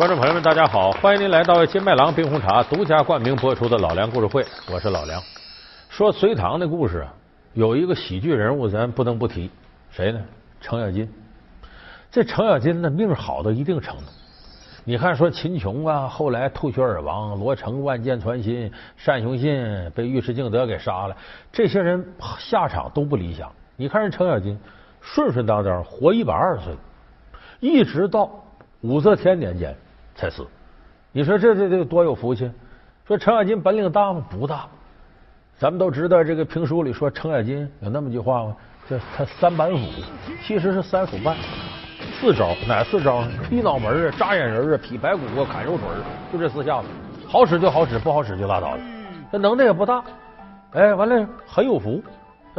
观众朋友们，大家好，欢迎您来到金麦郎冰红茶独家冠名播出的《老梁故事会》，我是老梁。说隋唐的故事啊，有一个喜剧人物，咱不能不提，谁呢？程咬金。这程咬金呢，命好到一定程度。你看，说秦琼啊，后来吐血而亡；罗成万箭穿心，单雄信被尉迟敬德给杀了，这些人下场都不理想。你看人程咬金，顺顺当当活一百二十岁，一直到武则天年间。才死，你说这这这多有福气？说程咬金本领大吗？不大。咱们都知道这个评书里说程咬金有那么句话吗？叫他三板斧，其实是三斧半，四招哪四招？劈脑门啊，扎眼人啊，劈白骨啊，砍肉腿就这四下子，好使就好使，不好使就拉倒了。这能耐也不大，哎，完了很有福。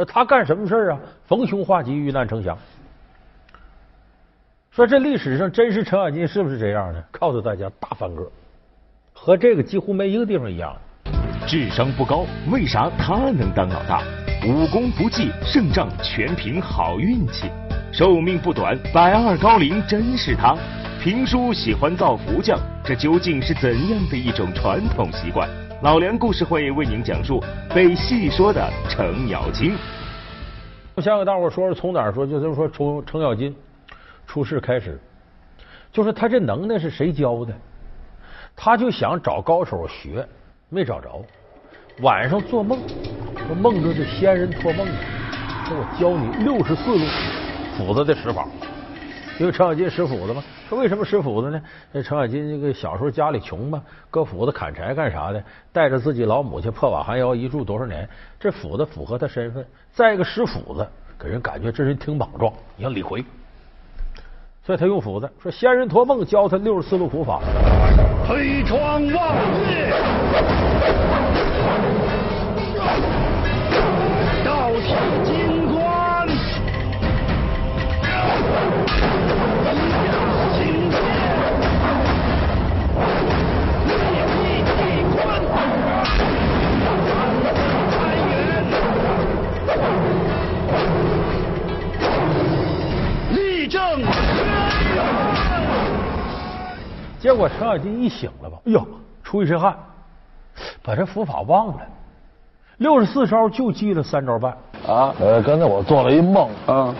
他干什么事啊？逢凶化吉，遇难成祥。说这历史上真实程咬金是不是这样呢？告诉大家，大翻个，和这个几乎没一个地方一样。智商不高，为啥他能当老大？武功不济，胜仗全凭好运气。寿命不短，百二高龄真是他。评书喜欢造福将，这究竟是怎样的一种传统习惯？老梁故事会为您讲述被戏说的程咬金。我先给大伙说说从哪儿说，就是说从程咬金。出事开始，就是他这能耐是谁教的？他就想找高手学，没找着。晚上做梦，说梦中这仙人托梦，说我教你六十四路斧子的使法。因为程咬金使斧子嘛，说为什么使斧子呢？那程咬金这个小时候家里穷嘛，搁斧子砍柴干啥的？带着自己老母亲破瓦寒窑一住多少年？这斧子符合他身份。再一个使斧子，给人感觉这人挺莽撞。你像李逵。所以他用斧子说：“仙人托梦教他六十四路苦法，推窗望月，结果程咬金一醒了吧，哎呦，出一身汗，把这伏法忘了，六十四招就记了三招半。啊！呃，刚才我做了一梦。啊，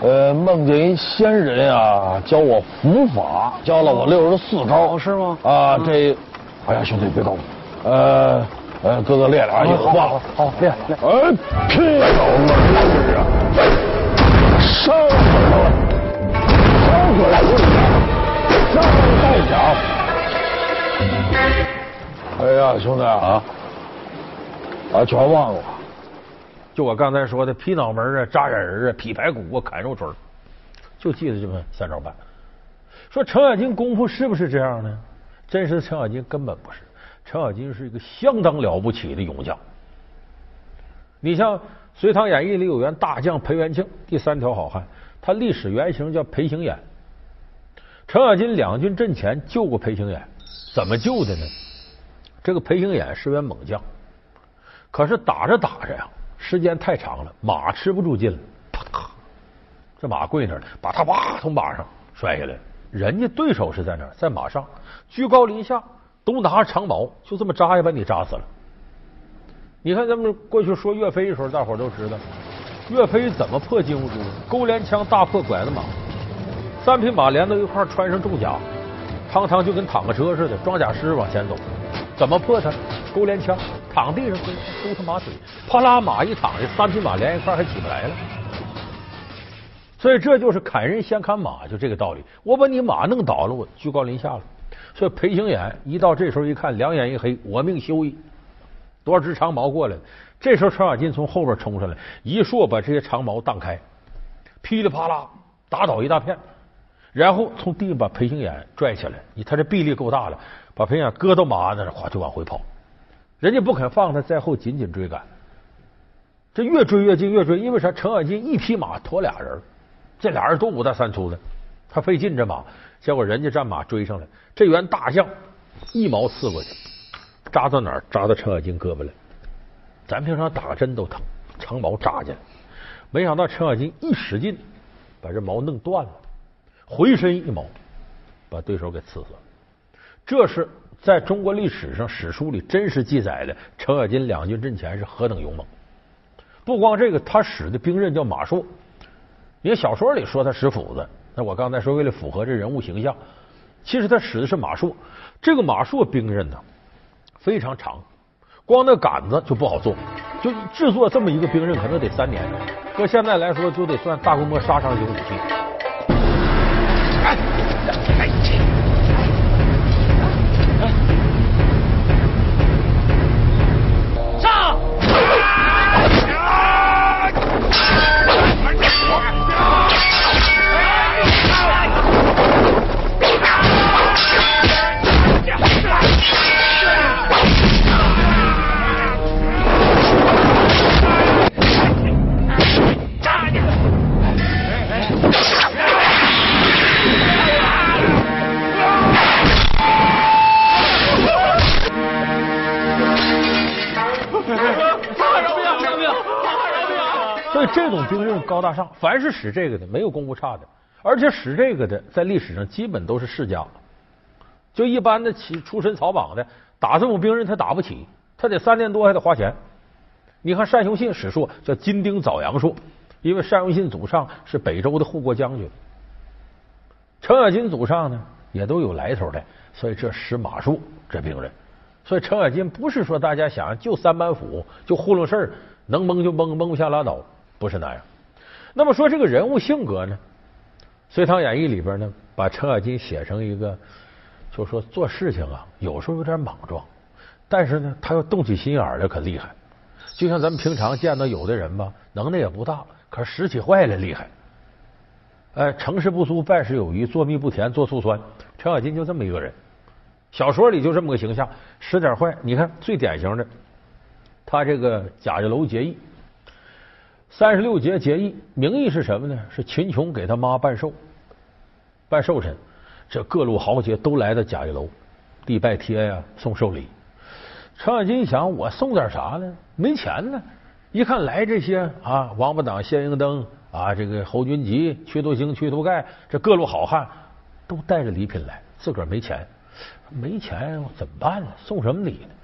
呃，梦见一仙人啊，教我伏法，教了我六十四招，是吗？啊，这，哎呀，兄弟别动，呃呃，哥哥练练啊，一会忘了，好练练，哎，劈倒了。这是啊，烧死了，烧死了！上带脚！哎呀，兄弟啊，啊，全忘了。就我刚才说的，劈脑门啊，扎眼人啊，劈排骨啊，砍肉锤就记得这么三招半。说程咬金功夫是不是这样呢？真实的程咬金根本不是。程咬金是一个相当了不起的勇将。你像《隋唐演义》里有员大将裴元庆，第三条好汉，他历史原型叫裴行俨。程咬金两军阵前救过裴行演，怎么救的呢？这个裴行俨是员猛将，可是打着打着呀，时间太长了，马吃不住劲了，啪，这马跪那儿了，把他哇从马上摔下来。人家对手是在哪儿？在马上，居高临下，都拿着长矛，就这么扎一把你扎死了。你看咱们过去说岳飞的时候，大伙都知道，岳飞怎么破金兀术？勾连枪大破拐子马。三匹马连到一块穿上重甲，堂堂就跟坦克车似的，装甲师往前走。怎么破他？勾连枪，躺地上勾他马腿，啪啦，马一躺下，三匹马连一块还起不来了。所以这就是砍人先砍马，就这个道理。我把你马弄倒了，我居高临下了。所以裴行俨一到这时候一看，两眼一黑，我命休矣。多少只长矛过来？这时候程咬金从后边冲上来，一槊把这些长矛荡开，噼里啪啦打倒一大片。然后从地上把裴行眼拽起来，你他这臂力够大了，把裴行眼搁到马鞍子上，哗就往回跑。人家不肯放他，在后紧紧追赶。这越追越近，越追，因为啥？程咬金一匹马驮俩人，这俩人都五大三粗的，他费劲这马。结果人家战马追上来，这员大将一矛刺过去，扎到哪儿？扎到程咬金胳膊了。咱平常打针都疼，长矛扎进来，没想到程咬金一使劲，把这矛弄断了。回身一矛，把对手给刺死了。这是在中国历史上史书里真实记载的，程咬金两军阵前是何等勇猛。不光这个，他使的兵刃叫马槊。因为小说里说他使斧子，那我刚才说为了符合这人物形象，其实他使的是马槊。这个马槊兵刃呢非常长，光那杆子就不好做，就制作这么一个兵刃可能得三年。搁现在来说，就得算大规模杀伤性武器。高大上，凡是使这个的没有功夫差的，而且使这个的在历史上基本都是世家。就一般的起出身草莽的打这种兵刃他打不起，他得三年多还得花钱。你看单雄信史书叫金丁枣阳术，因为单雄信祖上是北周的护国将军，程咬金祖上呢也都有来头的，所以这使马术这兵刃。所以程咬金不是说大家想就三板斧就糊弄事儿，能蒙就蒙，蒙不下拉倒。不是那样。那么说这个人物性格呢，《隋唐演义》里边呢，把程咬金写成一个，就说做事情啊，有时候有点莽撞，但是呢，他要动起心眼来可厉害。就像咱们平常见到有的人吧，能耐也不大，可是使起坏来厉害。哎，成事不苏，败事有余，做蜜不甜，做醋酸。程咬金就这么一个人，小说里就这么个形象，使点坏。你看最典型的，他这个贾家楼结义。三十六节结义，名义是什么呢？是秦琼给他妈办寿，办寿辰，这各路豪杰都来到贾家楼，递拜帖呀，送寿礼。程咬金一想，我送点啥呢？没钱呢。一看来这些啊，王八党、谢应登啊，这个侯君集、屈图兴、屈图盖，这各路好汉都带着礼品来，自个儿没钱，没钱怎么办呢？送什么礼呢？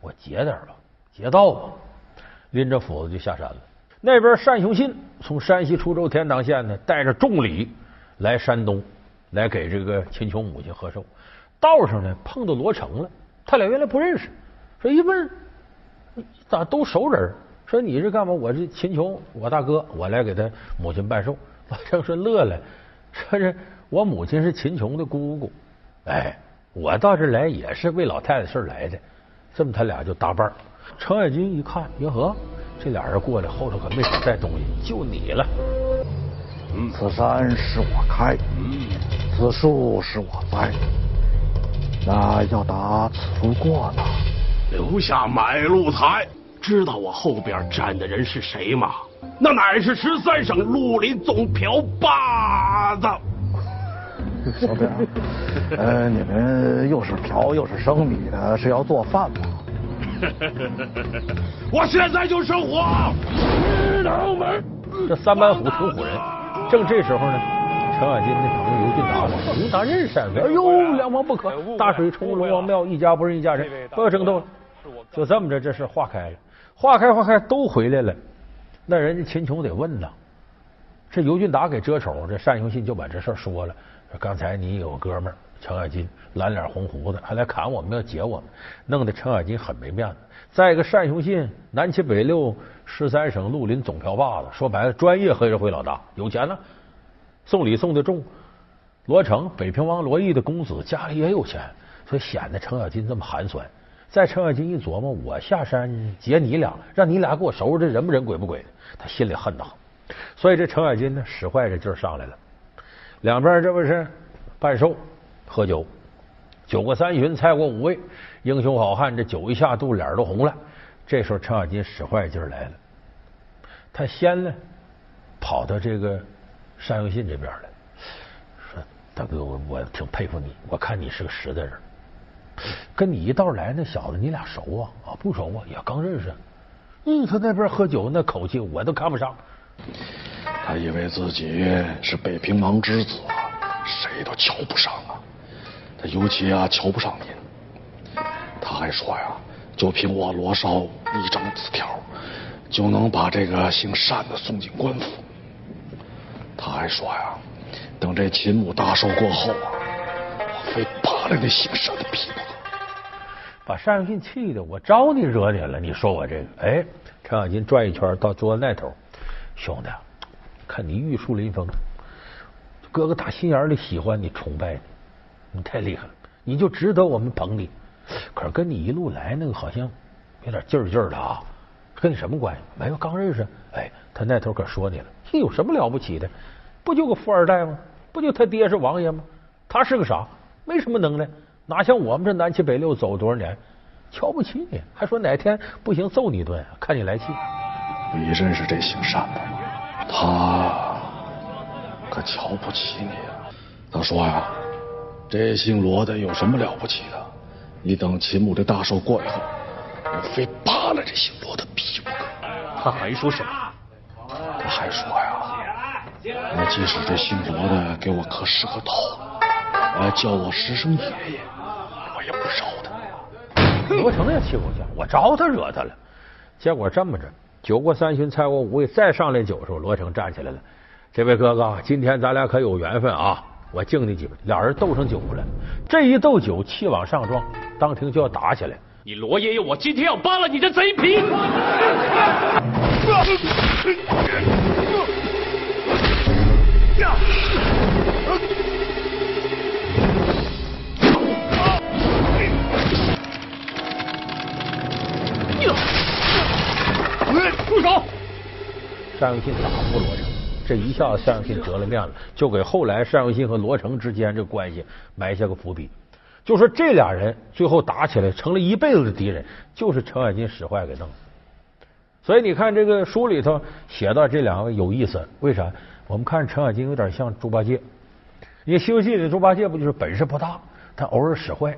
我劫点吧，劫道吧，拎着斧子就下山了。那边单雄信从山西滁州天堂县呢，带着重礼来山东，来给这个秦琼母亲贺寿。道上呢碰到罗成了，他俩原来不认识。说一问，咋都熟人？说你是干嘛？我是秦琼，我大哥，我来给他母亲办寿。罗成说乐了，说是我母亲是秦琼的姑姑。哎，我到这来也是为老太太事来的。这么他俩就搭伴程咬金一看，哟呵。这俩人过来，后头可没少带东西，就你了。嗯此山是我开，嗯此树是我栽，那要打此路过呢？留下买路财，知道我后边站的人是谁吗？那乃是十三省绿林总瓢把子。小兵，呃，你们又是瓢又是生米的，是要做饭吗？我现在就生火！这三板斧挺唬人。正这时候呢，程咬金的朋友尤俊达嘛，尤达认识哎呦，两王不可，大水冲龙王庙，一家不认一家人，不要争斗了。就这么着，这事化开了，化开化开都回来了。那人家秦琼得问呐，这尤俊达给遮丑，这单雄信就把这事说了，说刚才你有哥们。程咬金蓝脸红胡子，还来砍我们，要劫我们，弄得程咬金很没面子。再一个，单雄信南七北六十三省绿林总瓢把子，说白了，专业黑社会老大，有钱呢，送礼送的重。罗成，北平王罗毅的公子，家里也有钱，所以显得程咬金这么寒酸。再程咬金一琢磨，我下山劫你俩，让你俩给我收拾，这人不人鬼不鬼的，他心里恨得很。所以这程咬金呢，使坏这劲儿上来了。两边这不是办寿。喝酒，酒过三巡，菜过五味，英雄好汉这酒一下肚，脸都红了。这时候，程咬金使坏劲儿来了，他先呢跑到这个单雄信这边来，说：“大哥，我我挺佩服你，我看你是个实在人。跟你一道来那小子，你俩熟啊？啊，不熟啊，也刚认识。嗯，他那边喝酒那口气，我都看不上。他以为自己是北平王之子，谁都瞧不上啊。”他尤其啊瞧不上您。他还说呀，就凭我罗少一张字条，就能把这个姓单的送进官府。他还说呀，等这秦母大寿过后啊，我非扒了那姓单的皮不可。把单永信气的，我招你惹你了？你说我这个，哎，陈小金转一圈到桌子那头，兄弟，看你玉树临风，哥哥打心眼里喜欢你、崇拜你，你太厉害了，你就值得我们捧你。可是跟你一路来那个好像有点劲儿劲儿的啊，跟你什么关系？没有，刚认识。哎，他那头可说你了，你有什么了不起的？不就个富二代吗？不就他爹是王爷吗？他是个啥？没什么能耐，哪像我们这南七北六走多少年，瞧不起你，还说哪天不行揍你一顿，看你来气。你认识这姓单的吗？他可瞧不起你啊！他说呀，这姓罗的有什么了不起的？你等秦母这大寿过以后，我非扒了这姓罗的皮不可。他还说什么？他还说呀，我即使这姓罗的给我磕十个头，来，叫我十声爷爷，我也不饶他。罗成也气够呛，我招他惹他了。结果这么着，酒过三巡，菜过五味，再上来酒的时候，罗成站起来了。这位哥哥，今天咱俩可有缘分啊！我敬你几杯。俩人斗上酒了，这一斗酒，气往上撞，当庭就要打起来。你罗爷爷，我今天要扒了你的贼皮！住手！单永信打不过罗成，这一下子单永信折了面子，就给后来单永信和罗成之间这关系埋下个伏笔。就说这俩人最后打起来，成了一辈子的敌人，就是程咬金使坏给弄的。所以你看这个书里头写到这两个有意思，为啥？我们看程咬金有点像猪八戒，因为《西游记》里猪八戒不就是本事不大，他偶尔使坏。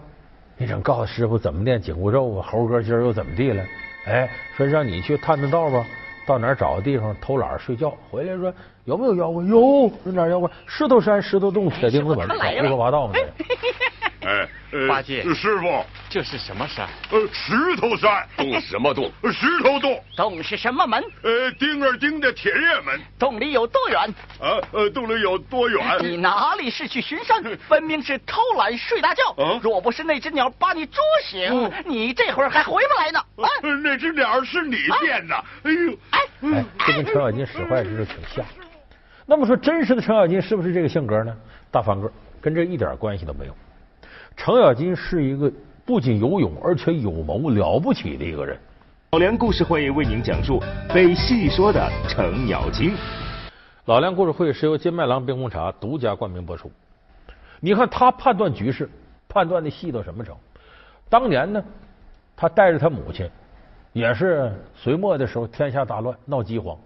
你想告诉师傅怎么练紧箍咒啊？猴哥今儿又怎么地了？哎，说让你去探探道吧，到哪儿找个地方偷懒睡觉，回来说有没有妖怪？有，有哪妖怪？石头山、石头洞、铁钉子门，胡说八道嘛！哎，八戒师傅，这是什么山？呃，石头山，洞什么洞？石头洞。洞是什么门？呃，钉儿钉的铁链门。洞里有多远？啊，呃，洞里有多远？你哪里是去巡山？分明是偷懒睡大觉。啊若不是那只鸟把你捉醒，你这会儿还回不来呢。啊，呃那只鸟是你变的。哎呦，哎，哎，这跟程咬金使坏之事挺像。那么说，真实的程咬金是不是这个性格呢？大方个，跟这一点关系都没有。程咬金是一个不仅有勇，而且有谋，了不起的一个人。老梁故事会为您讲述被戏说的程咬金。老梁故事会是由金麦郎冰红茶独家冠名播出。你看他判断局势，判断的细到什么程度？当年呢，他带着他母亲，也是隋末的时候，天下大乱，闹饥荒。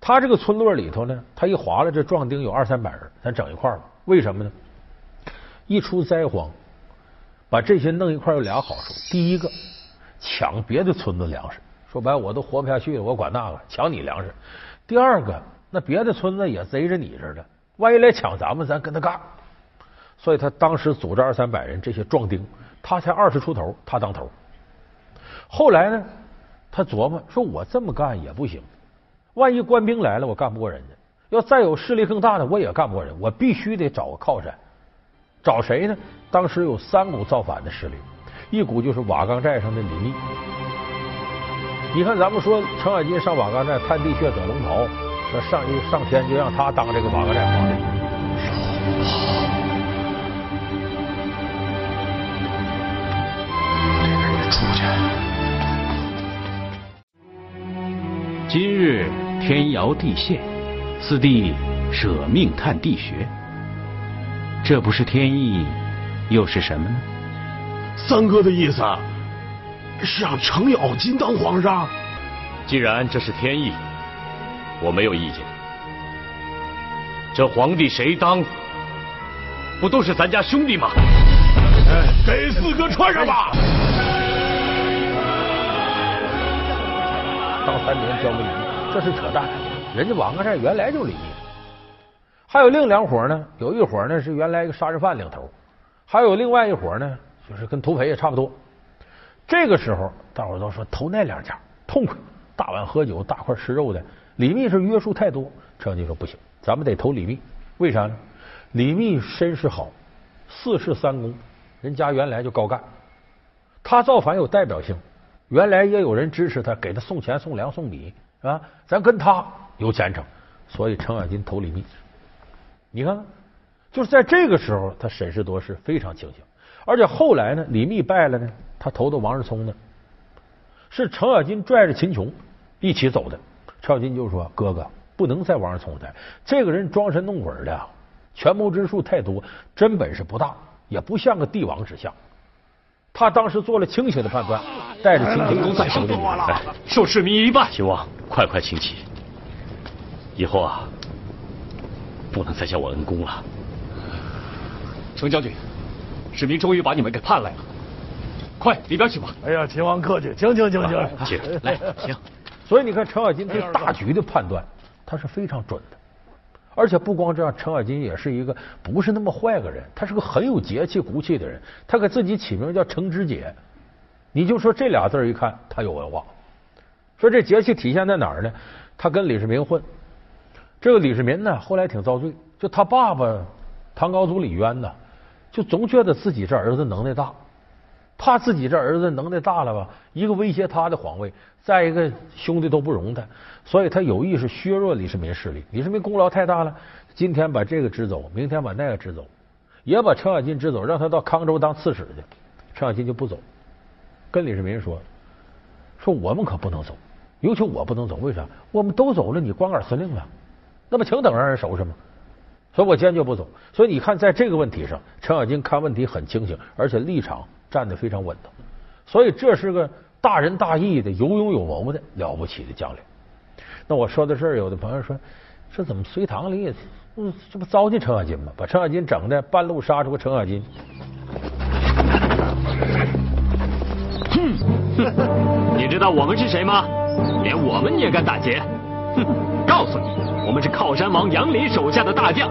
他这个村落里头呢，他一划拉，这壮丁有二三百人，咱整一块儿吧。为什么呢？一出灾荒，把这些弄一块有俩好处。第一个，抢别的村子粮食，说白了我都活不下去了，我管那个抢你粮食。第二个，那别的村子也贼着你似的，万一来抢咱们，咱跟他干。所以他当时组织二三百人，这些壮丁，他才二十出头，他当头。后来呢，他琢磨说，我这么干也不行，万一官兵来了，我干不过人家；要再有势力更大的，我也干不过人，我必须得找个靠山。找谁呢？当时有三股造反的势力，一股就是瓦岗寨上的李密。你看，咱们说程咬金上瓦岗寨探地穴得龙袍，说上一上天就让他当这个瓦岗寨皇帝。出去。今日天摇地陷，四弟舍命探地穴，这不是天意，又是什么呢？三哥的意思是让程咬金当皇上。既然这是天意，我没有意见。这皇帝谁当，不都是咱家兄弟吗？哎，给四哥穿上吧。当三年交给李密，这是扯淡。人家瓦岗寨原来就李密，还有另两伙呢，有一伙呢是原来一个杀人犯领头，还有另外一伙呢，就是跟土匪也差不多。这个时候，大伙都说投那两家痛快，大碗喝酒，大块吃肉的。李密是约束太多，程咬金说不行，咱们得投李密。为啥呢？李密身世好，四世三公，人家原来就高干，他造反有代表性，原来也有人支持他，给他送钱、送粮、送米，是吧？咱跟他有前程，所以程咬金投李密。你看看，就是在这个时候，他审时度势，非常清醒。而且后来呢，李密败了呢，他投的王世聪呢，是程咬金拽着秦琼一起走的。程咬金就说：“哥哥不能在王世聪待，这个人装神弄鬼的，权谋之术太多，真本事不大，也不像个帝王之相。”他当时做了清醒的判断，带着秦琼再投的你。受市民一拜，秦王快快请起。以后啊，不能再叫我恩公了。程将军，史明终于把你们给盼来了，快里边去吧。哎呀，秦王客气，请请请请，请来，请。所以你看，程咬金对大局的判断，他是非常准的。而且不光这样，程咬金也是一个不是那么坏个人，他是个很有节气、骨气的人。他给自己起名叫程知节，你就说这俩字一看，他有文化。说这节气体现在哪儿呢？他跟李世民混，这个李世民呢，后来挺遭罪。就他爸爸唐高祖李渊呢，就总觉得自己这儿子能耐大。怕自己这儿子能耐大了吧，一个威胁他的皇位，再一个兄弟都不容他，所以他有意识削弱李世民势力。李世民功劳太大了，今天把这个支走，明天把那个支走，也把程咬金支走，让他到康州当刺史去。程咬金就不走，跟李世民说：“说我们可不能走，尤其我不能走，为啥？我们都走了，你光杆司令了，那不请等让人收拾吗？所以我坚决不走。所以你看，在这个问题上，程咬金看问题很清醒，而且立场。”站得非常稳当，所以这是个大仁大义的、有勇有谋的了不起的将领。那我说到这儿，有的朋友说：“这怎么隋唐里，嗯，这不糟践程咬金吗？把程咬金整的半路杀出个程咬金。”哼，你知道我们是谁吗？连我们你也敢打劫？哼，告诉你，我们是靠山王杨林手下的大将。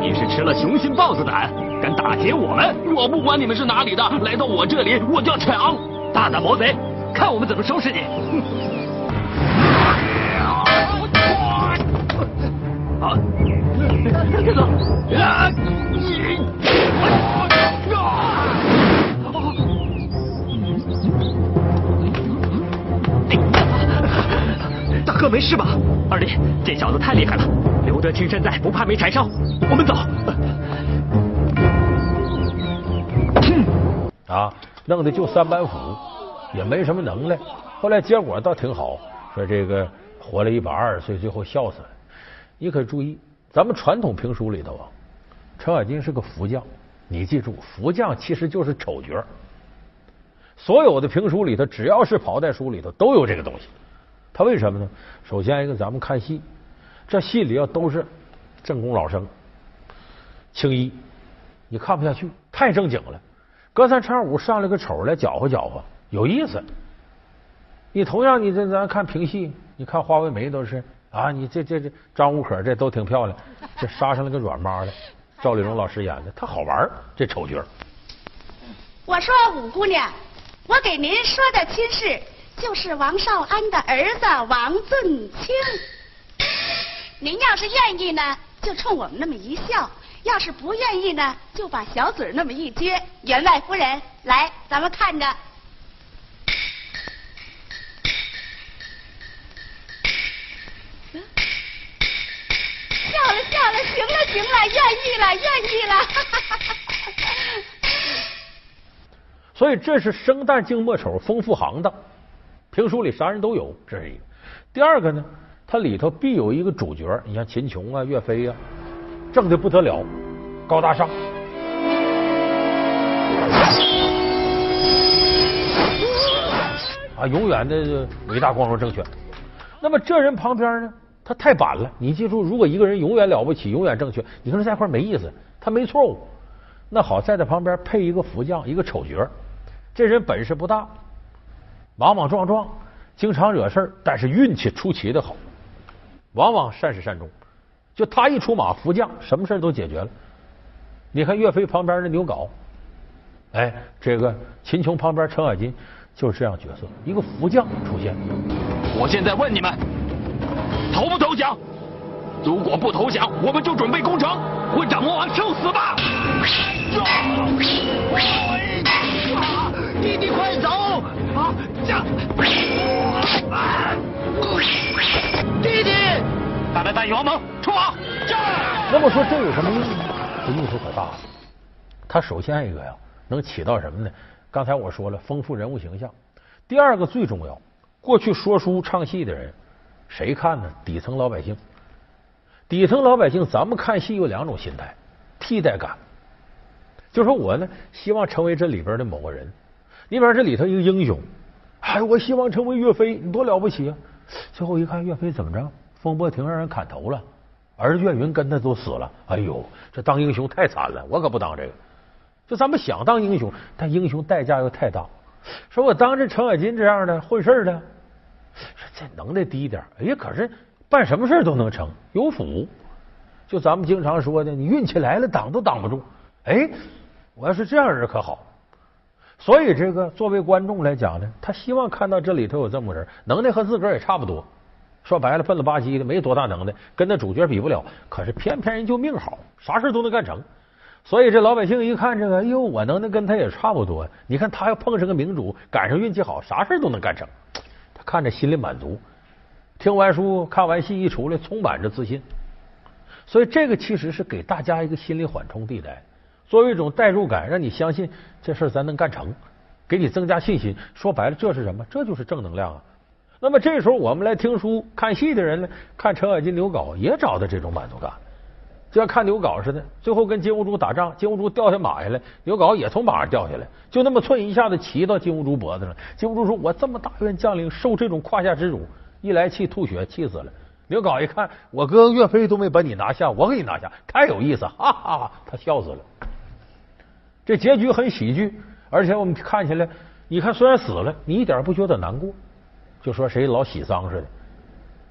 你是吃了雄心豹子胆，敢打劫我们？我不管你们是哪里的，来到我这里我就要抢！大胆毛贼，看我们怎么收拾你！啊！别走！啊！哥没事吧？二弟，这小子太厉害了，留得青山在，不怕没柴烧。我们走。啊，弄的就三板斧，也没什么能耐。后来结果倒挺好，说这个活了一百二十岁，最后笑死了。你可注意，咱们传统评书里头啊，程咬金是个福将。你记住，福将其实就是丑角。所有的评书里头，只要是跑带书里头，都有这个东西。他为什么呢？首先一个，咱们看戏，这戏里要都是正宫老生、青衣，你看不下去，太正经了。隔三差五上来个丑来搅和搅和，有意思。你同样，你这咱看评戏，你看花为媒都是啊，你这这这张无可这都挺漂亮，这杀上来个软妈的，赵丽蓉老师演的，他好玩这丑角。我说五姑娘，我给您说的亲事。就是王少安的儿子王俊清，您要是愿意呢，就冲我们那么一笑；要是不愿意呢，就把小嘴那么一撅。员外夫人，来，咱们看着。笑了笑了，行了行了，愿意了愿意了。所以这是生旦净末丑，丰富行当。评书里啥人都有，这是一个。第二个呢，它里头必有一个主角，你像秦琼啊、岳飞啊，正的不得了，高大上，啊，永远的伟大光荣正确。那么这人旁边呢，他太板了。你记住，如果一个人永远了不起、永远正确，你跟他在一块没意思。他没错误，那好，在他旁边配一个福将，一个丑角，这人本事不大。莽莽撞撞，经常惹事儿，但是运气出奇的好，往往善始善终。就他一出马，福将什么事都解决了。你看岳飞旁边那牛皋，哎，这个秦琼旁边程咬金就是这样角色，一个福将出现。我现在问你们，投不投降？如果不投降，我们就准备攻城，会长魔王受死吧！弟弟快走！弟弟，大胆带王蒙出马！那么说这有什么用呢？这用处可大了。它首先一个呀，能起到什么呢？刚才我说了，丰富人物形象。第二个最重要，过去说书唱戏的人，谁看呢？底层老百姓。底层老百姓，咱们看戏有两种心态：替代感。就说我呢，希望成为这里边的某个人。你比方这里头一个英雄，哎，我希望成为岳飞，你多了不起啊！最后一看，岳飞怎么着？风波亭让人砍头了，而岳云跟他都死了。哎呦，这当英雄太惨了，我可不当这个。就咱们想当英雄，但英雄代价又太大。说我当这程咬金这样的混事的，说这能耐低一点，哎呀，可是办什么事都能成，有福。就咱们经常说的，你运气来了，挡都挡不住。哎，我要是这样人可好。所以这个作为观众来讲呢，他希望看到这里头有这么个人，能耐和自个儿也差不多。说白了，笨了吧唧的，没多大能耐，跟那主角比不了。可是偏偏人就命好，啥事都能干成。所以这老百姓一看这个，哎呦，我能耐跟他也差不多。你看他要碰上个明主，赶上运气好，啥事都能干成。他看着心里满足。听完书、看完戏一出来，充满着自信。所以这个其实是给大家一个心理缓冲地带，作为一种代入感，让你相信这事咱能干成，给你增加信心。说白了，这是什么？这就是正能量啊。那么这时候我们来听书、看戏的人呢，看程咬金、刘镐也找到这种满足感。就像看刘镐似的，最后跟金兀术打仗，金兀术掉下马下来，刘镐也从马上掉下来，就那么寸一下子骑到金兀术脖子上。金兀术说：“我这么大员将领，受这种胯下之辱，一来气吐血，气死了。”刘镐一看，我哥岳飞都没把你拿下，我给你拿下，太有意思，哈哈哈！他笑死了。这结局很喜剧，而且我们看起来，你看虽然死了，你一点不觉得难过，就说谁老喜丧似的。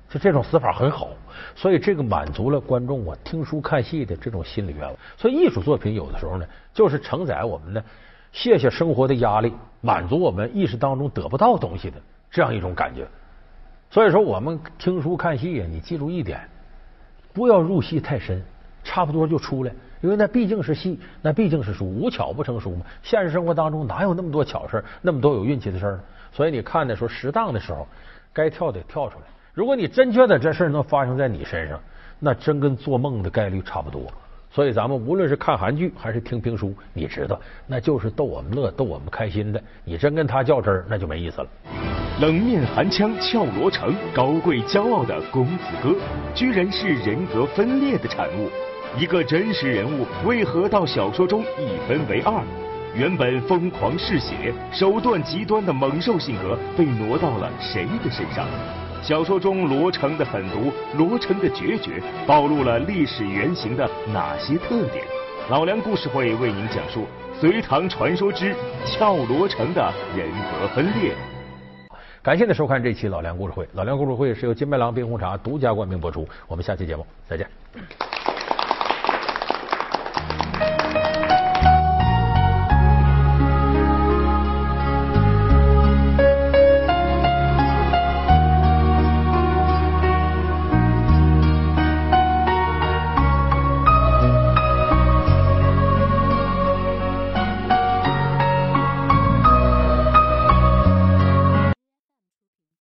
就这种死法很好，所以这个满足了观众啊听书看戏的这种心理愿望。所以艺术作品有的时候呢，就是承载我们的卸下生活的压力，满足我们意识当中得不到东西的这样一种感觉。所以说，我们听书看戏呀，你记住一点，不要入戏太深，差不多就出来，因为那毕竟是戏，那毕竟是书，无巧不成书嘛。现实生活当中哪有那么多巧事那么多有运气的事儿？所以你看的时候，适当的时候，该跳得跳出来。如果你真觉得这事儿能发生在你身上，那真跟做梦的概率差不多。所以咱们无论是看韩剧还是听评书，你知道，那就是逗我们乐、逗我们开心的。你真跟他较真儿，那就没意思了。冷面寒枪俏罗成，高贵骄傲的公子哥，居然是人格分裂的产物。一个真实人物为何到小说中一分为二？原本疯狂嗜血、手段极端的猛兽性格被挪到了谁的身上？小说中罗成的狠毒，罗成的决绝，暴露了历史原型的哪些特点？老梁故事会为您讲述《隋唐传说之俏罗成的人格分裂》。感谢您收看这期老梁故事会。老梁故事会是由金麦郎冰红茶独家冠名播出。我们下期节目再见。